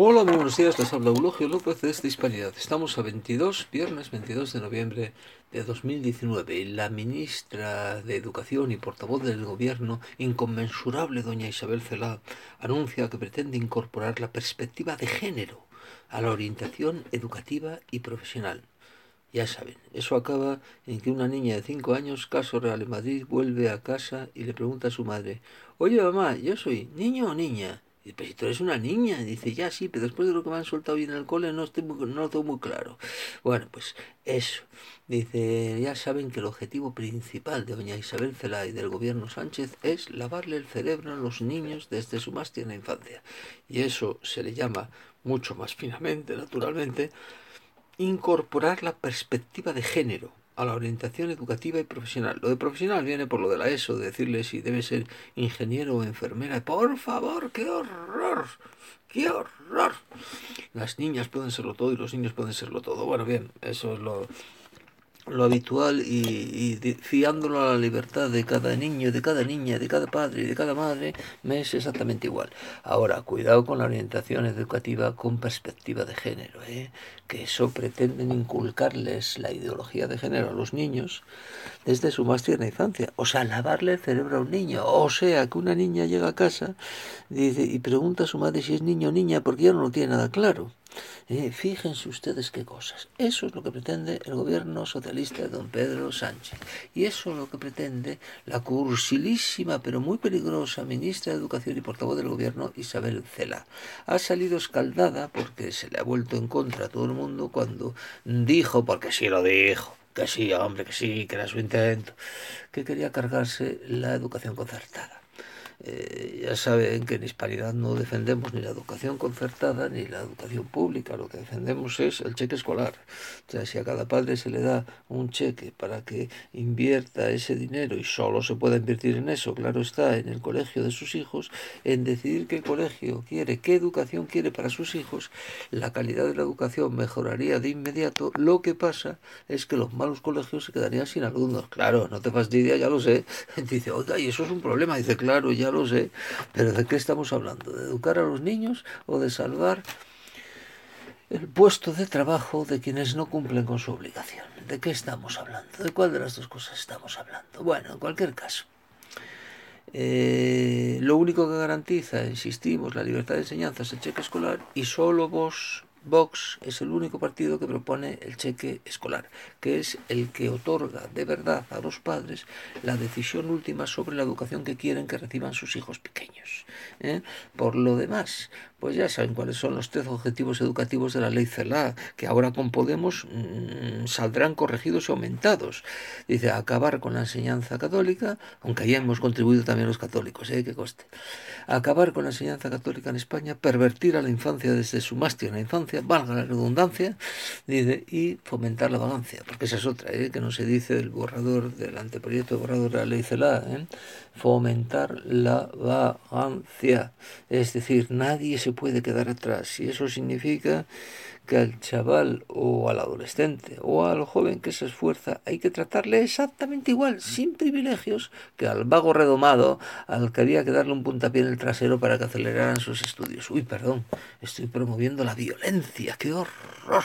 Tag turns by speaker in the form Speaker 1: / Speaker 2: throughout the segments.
Speaker 1: Hola, muy buenos días, les habla Eulogio López de esta Hispanidad. Estamos a 22, viernes 22 de noviembre de 2019 y la ministra de Educación y portavoz del Gobierno, inconmensurable doña Isabel Celá, anuncia que pretende incorporar la perspectiva de género a la orientación educativa y profesional. Ya saben, eso acaba en que una niña de 5 años, caso Real en Madrid, vuelve a casa y le pregunta a su madre, oye mamá, ¿yo soy niño o niña? Dice, pero si tú eres una niña, dice, ya sí, pero después de lo que me han soltado hoy en el cole no, estoy muy, no lo tengo muy claro. Bueno, pues eso. Dice, ya saben que el objetivo principal de doña Isabel Celá y del gobierno Sánchez es lavarle el cerebro a los niños desde su más tierna infancia. Y eso se le llama, mucho más finamente, naturalmente, incorporar la perspectiva de género a la orientación educativa y profesional. Lo de profesional viene por lo de la ESO, de decirle si debe ser ingeniero o enfermera. Por favor, qué horror, qué horror. Las niñas pueden serlo todo y los niños pueden serlo todo. Bueno, bien, eso es lo, lo habitual y, y, fiándolo a la libertad de cada niño, de cada niña, de cada padre y de cada madre, me es exactamente igual. Ahora, cuidado con la orientación educativa con perspectiva de género, ¿eh? que eso pretenden inculcarles la ideología de género a los niños desde su más tierna infancia. O sea, lavarle el cerebro a un niño. O sea, que una niña llega a casa dice, y pregunta a su madre si es niño o niña porque ya no lo tiene nada claro. Eh, fíjense ustedes qué cosas. Eso es lo que pretende el gobierno socialista de don Pedro Sánchez. Y eso es lo que pretende la cursilísima pero muy peligrosa ministra de Educación y portavoz del gobierno Isabel Cela. Ha salido escaldada porque se le ha vuelto en contra a todo el mundo cuando dijo, porque sí lo dijo, que sí, hombre, que sí, que era su intento, que quería cargarse la educación concertada. Eh, ya saben que en Hispanidad no defendemos ni la educación concertada ni la educación pública, lo que defendemos es el cheque escolar. O sea, si a cada padre se le da un cheque para que invierta ese dinero y solo se puede invertir en eso, claro está, en el colegio de sus hijos, en decidir qué colegio quiere, qué educación quiere para sus hijos, la calidad de la educación mejoraría de inmediato. Lo que pasa es que los malos colegios se quedarían sin alumnos. Claro, no te fastidia, ya lo sé. Dice, oiga, y eso es un problema. Dice, claro, ya lo sé, pero ¿de qué estamos hablando? ¿De educar a los niños o de salvar el puesto de trabajo de quienes no cumplen con su obligación? ¿De qué estamos hablando? ¿De cuál de las dos cosas estamos hablando? Bueno, en cualquier caso. Eh, lo único que garantiza, insistimos, la libertad de enseñanza es el cheque escolar y solo vos Vox es el único partido que propone el cheque escolar, que es el que otorga de verdad a los padres la decisión última sobre la educación que quieren que reciban sus hijos pequeños. ¿eh? Por lo demás, pues ya saben cuáles son los tres objetivos educativos de la ley CELA, que ahora con Podemos mmm, saldrán corregidos y aumentados. Dice, acabar con la enseñanza católica, aunque ahí hemos contribuido también los católicos, ¿eh? que coste. Acabar con la enseñanza católica en España, pervertir a la infancia desde su más tierna infancia, valga la redundancia, dice, y fomentar la vagancia, porque esa es otra, ¿eh? que no se dice del borrador, del anteproyecto de borrador de la ley CELA, ¿eh? fomentar la vagancia, es decir, nadie se puede quedar atrás, y eso significa que al chaval o al adolescente o al joven que se esfuerza hay que tratarle exactamente igual, sin privilegios, que al vago redomado al que había que darle un puntapié en el trasero para que aceleraran sus estudios. Uy, perdón, estoy promoviendo la violencia, qué horror.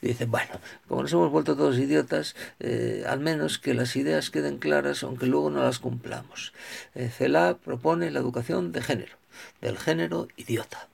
Speaker 1: Dice, bueno, como nos hemos vuelto todos idiotas, eh, al menos que las ideas queden claras, aunque luego no las cumplamos. Eh, CELA propone la educación de género, del género idiota.